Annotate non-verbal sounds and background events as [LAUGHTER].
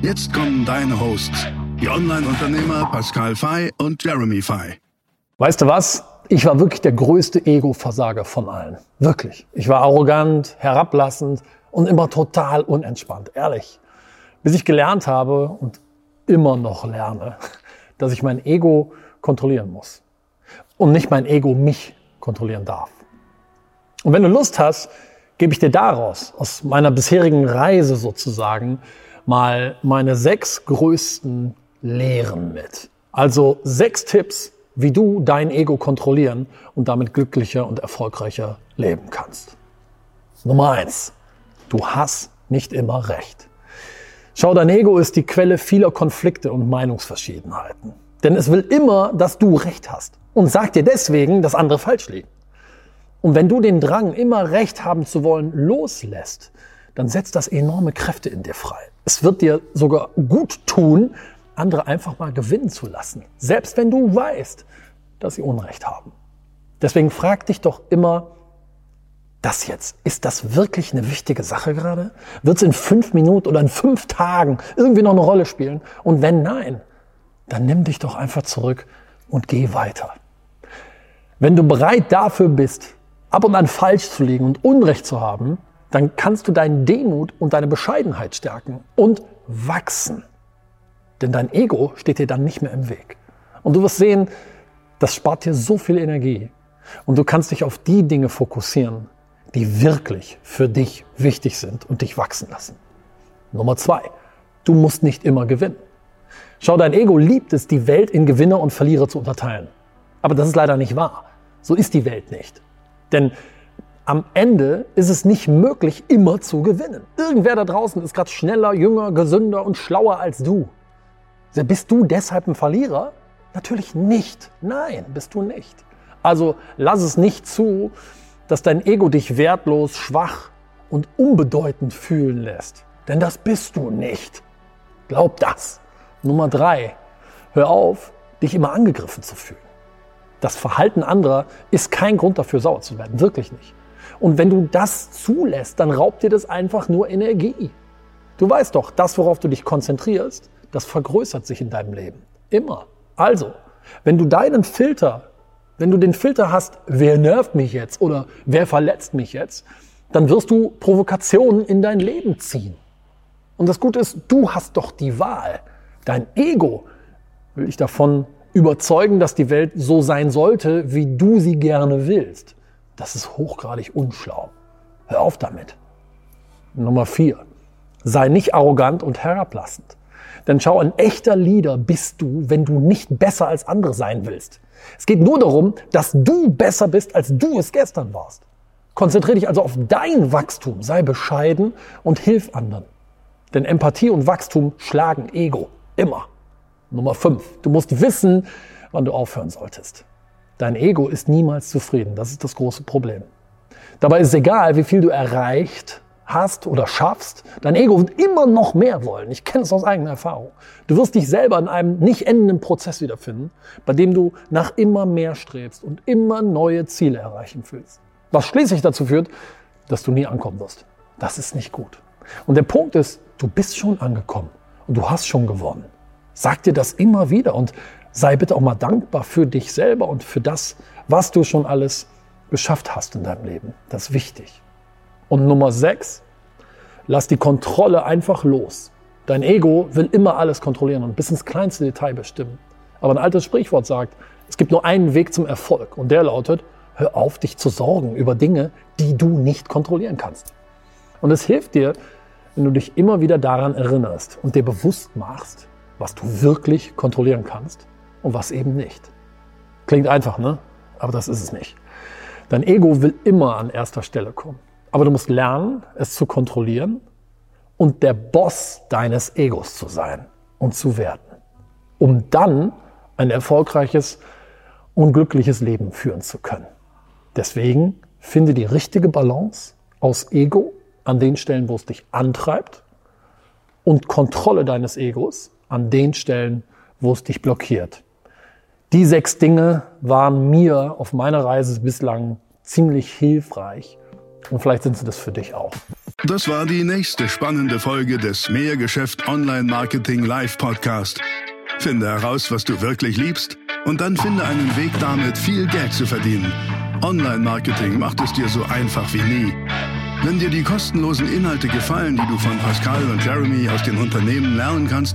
Jetzt kommen deine Hosts, die Online-Unternehmer Pascal Fay und Jeremy Fay. Weißt du was? Ich war wirklich der größte Ego-Versager von allen. Wirklich. Ich war arrogant, herablassend und immer total unentspannt. Ehrlich. Bis ich gelernt habe und immer noch lerne, [LAUGHS] dass ich mein Ego kontrollieren muss. Und nicht mein Ego mich kontrollieren darf. Und wenn du Lust hast, gebe ich dir daraus, aus meiner bisherigen Reise sozusagen, mal meine sechs größten Lehren mit. Also sechs Tipps, wie du dein Ego kontrollieren und damit glücklicher und erfolgreicher leben kannst. Nummer eins: Du hast nicht immer recht. Schau, dein Ego ist die Quelle vieler Konflikte und Meinungsverschiedenheiten. Denn es will immer, dass du recht hast und sagt dir deswegen, dass andere falsch liegen. Und wenn du den Drang, immer recht haben zu wollen, loslässt, dann setzt das enorme Kräfte in dir frei. Es wird dir sogar gut tun, andere einfach mal gewinnen zu lassen. Selbst wenn du weißt, dass sie Unrecht haben. Deswegen frag dich doch immer, das jetzt, ist das wirklich eine wichtige Sache gerade? Wird es in fünf Minuten oder in fünf Tagen irgendwie noch eine Rolle spielen? Und wenn nein, dann nimm dich doch einfach zurück und geh weiter. Wenn du bereit dafür bist, ab und an falsch zu liegen und Unrecht zu haben, dann kannst du deinen Demut und deine Bescheidenheit stärken und wachsen. Denn dein Ego steht dir dann nicht mehr im Weg. Und du wirst sehen, das spart dir so viel Energie. Und du kannst dich auf die Dinge fokussieren, die wirklich für dich wichtig sind und dich wachsen lassen. Nummer zwei, du musst nicht immer gewinnen. Schau, dein Ego liebt es, die Welt in Gewinner und Verlierer zu unterteilen. Aber das ist leider nicht wahr. So ist die Welt nicht. Denn am Ende ist es nicht möglich, immer zu gewinnen. Irgendwer da draußen ist gerade schneller, jünger, gesünder und schlauer als du. Bist du deshalb ein Verlierer? Natürlich nicht. Nein, bist du nicht. Also lass es nicht zu, dass dein Ego dich wertlos, schwach und unbedeutend fühlen lässt. Denn das bist du nicht. Glaub das. Nummer drei. Hör auf, dich immer angegriffen zu fühlen. Das Verhalten anderer ist kein Grund dafür, sauer zu werden. Wirklich nicht. Und wenn du das zulässt, dann raubt dir das einfach nur Energie. Du weißt doch, das, worauf du dich konzentrierst, das vergrößert sich in deinem Leben. Immer. Also, wenn du deinen Filter, wenn du den Filter hast, wer nervt mich jetzt oder wer verletzt mich jetzt, dann wirst du Provokationen in dein Leben ziehen. Und das Gute ist, du hast doch die Wahl. Dein Ego will dich davon überzeugen, dass die Welt so sein sollte, wie du sie gerne willst. Das ist hochgradig unschlau. Hör auf damit. Nummer vier. Sei nicht arrogant und herablassend. Denn schau, ein echter Leader bist du, wenn du nicht besser als andere sein willst. Es geht nur darum, dass du besser bist, als du es gestern warst. Konzentriere dich also auf dein Wachstum, sei bescheiden und hilf anderen. Denn Empathie und Wachstum schlagen Ego. Immer. Nummer fünf. Du musst wissen, wann du aufhören solltest. Dein Ego ist niemals zufrieden. Das ist das große Problem. Dabei ist es egal, wie viel du erreicht hast oder schaffst. Dein Ego wird immer noch mehr wollen. Ich kenne es aus eigener Erfahrung. Du wirst dich selber in einem nicht endenden Prozess wiederfinden, bei dem du nach immer mehr strebst und immer neue Ziele erreichen willst. Was schließlich dazu führt, dass du nie ankommen wirst. Das ist nicht gut. Und der Punkt ist, du bist schon angekommen und du hast schon gewonnen. Sag dir das immer wieder und sei bitte auch mal dankbar für dich selber und für das, was du schon alles geschafft hast in deinem Leben. Das ist wichtig. Und Nummer sechs, lass die Kontrolle einfach los. Dein Ego will immer alles kontrollieren und bis ins kleinste Detail bestimmen. Aber ein altes Sprichwort sagt, es gibt nur einen Weg zum Erfolg und der lautet, hör auf, dich zu sorgen über Dinge, die du nicht kontrollieren kannst. Und es hilft dir, wenn du dich immer wieder daran erinnerst und dir bewusst machst, was du wirklich kontrollieren kannst und was eben nicht. Klingt einfach, ne? Aber das ist es nicht. Dein Ego will immer an erster Stelle kommen. Aber du musst lernen, es zu kontrollieren und der Boss deines Egos zu sein. und zu werten, um dann ein erfolgreiches und glückliches Leben führen zu können. Deswegen finde die richtige Balance aus Ego an den Stellen, wo es dich antreibt und Kontrolle deines Egos an den Stellen, wo es dich blockiert. Die sechs Dinge waren mir auf meiner Reise bislang ziemlich hilfreich und vielleicht sind sie das für dich auch. Das war die nächste spannende Folge des Mehrgeschäft Online Marketing Live Podcast. Finde heraus, was du wirklich liebst und dann finde einen Weg damit, viel Geld zu verdienen. Online Marketing macht es dir so einfach wie nie. Wenn dir die kostenlosen Inhalte gefallen, die du von Pascal und Jeremy aus den Unternehmen lernen kannst,